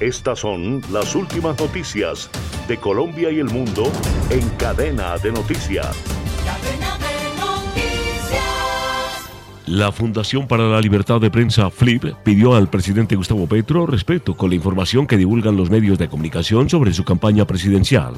Estas son las últimas noticias de Colombia y el mundo en cadena de noticias. La Fundación para la Libertad de Prensa, FLIP, pidió al presidente Gustavo Petro respeto con la información que divulgan los medios de comunicación sobre su campaña presidencial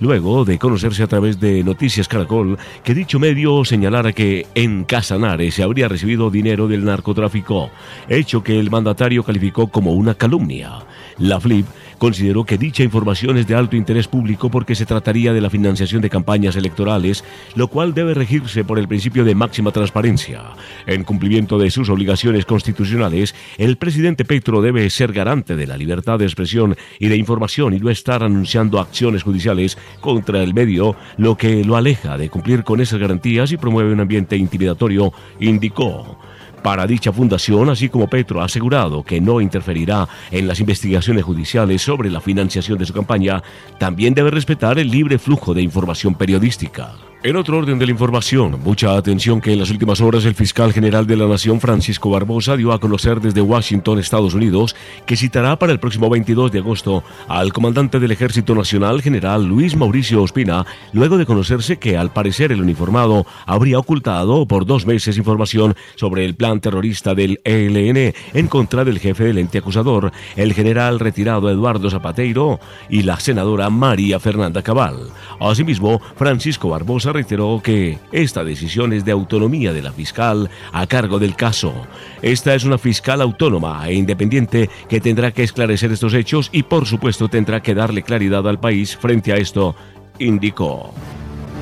luego de conocerse a través de Noticias Caracol que dicho medio señalara que en Casanare se habría recibido dinero del narcotráfico, hecho que el mandatario calificó como una calumnia. La FLIP consideró que dicha información es de alto interés público porque se trataría de la financiación de campañas electorales, lo cual debe regirse por el principio de máxima transparencia. En cumplimiento de sus obligaciones constitucionales, el presidente Petro debe ser garante de la libertad de expresión y de información y no estar anunciando acciones judiciales contra el medio, lo que lo aleja de cumplir con esas garantías y promueve un ambiente intimidatorio, indicó para dicha fundación, así como Petro ha asegurado que no interferirá en las investigaciones judiciales sobre la financiación de su campaña, también debe respetar el libre flujo de información periodística. En otro orden de la información, mucha atención que en las últimas horas el fiscal general de la Nación, Francisco Barbosa, dio a conocer desde Washington, Estados Unidos, que citará para el próximo 22 de agosto al comandante del Ejército Nacional, general Luis Mauricio Ospina, luego de conocerse que al parecer el uniformado habría ocultado por dos meses información sobre el plan terrorista del ELN en contra del jefe del ente acusador, el general retirado Eduardo Zapateiro y la senadora María Fernanda Cabal. Asimismo, Francisco Barbosa reiteró que esta decisión es de autonomía de la fiscal a cargo del caso. Esta es una fiscal autónoma e independiente que tendrá que esclarecer estos hechos y por supuesto tendrá que darle claridad al país frente a esto, indicó.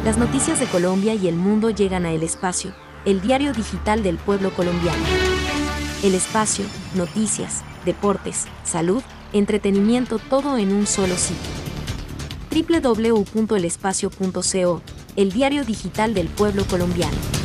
Las noticias de Colombia y el mundo llegan a El Espacio, el diario digital del pueblo colombiano. El Espacio, noticias, deportes, salud, entretenimiento, todo en un solo sitio. www.elespacio.co el diario digital del pueblo colombiano.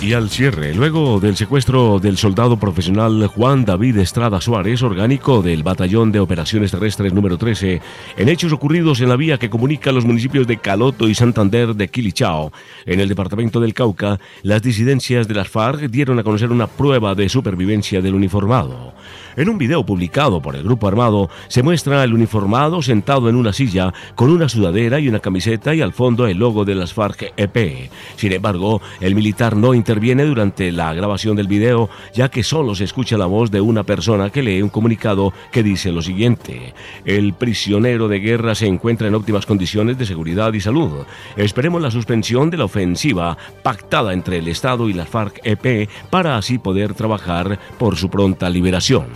Y al cierre, luego del secuestro del soldado profesional Juan David Estrada Suárez, orgánico del Batallón de Operaciones Terrestres número 13, en hechos ocurridos en la vía que comunica los municipios de Caloto y Santander de Quilichao, en el departamento del Cauca, las disidencias de las FARC dieron a conocer una prueba de supervivencia del uniformado. En un video publicado por el grupo armado se muestra al uniformado sentado en una silla con una sudadera y una camiseta y al fondo el logo de las FARC-EP. Sin embargo, el militar no interviene durante la grabación del video ya que solo se escucha la voz de una persona que lee un comunicado que dice lo siguiente. El prisionero de guerra se encuentra en óptimas condiciones de seguridad y salud. Esperemos la suspensión de la ofensiva pactada entre el Estado y las FARC-EP para así poder trabajar por su pronta liberación.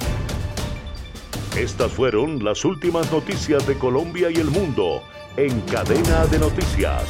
Estas fueron las últimas noticias de Colombia y el mundo en cadena de noticias.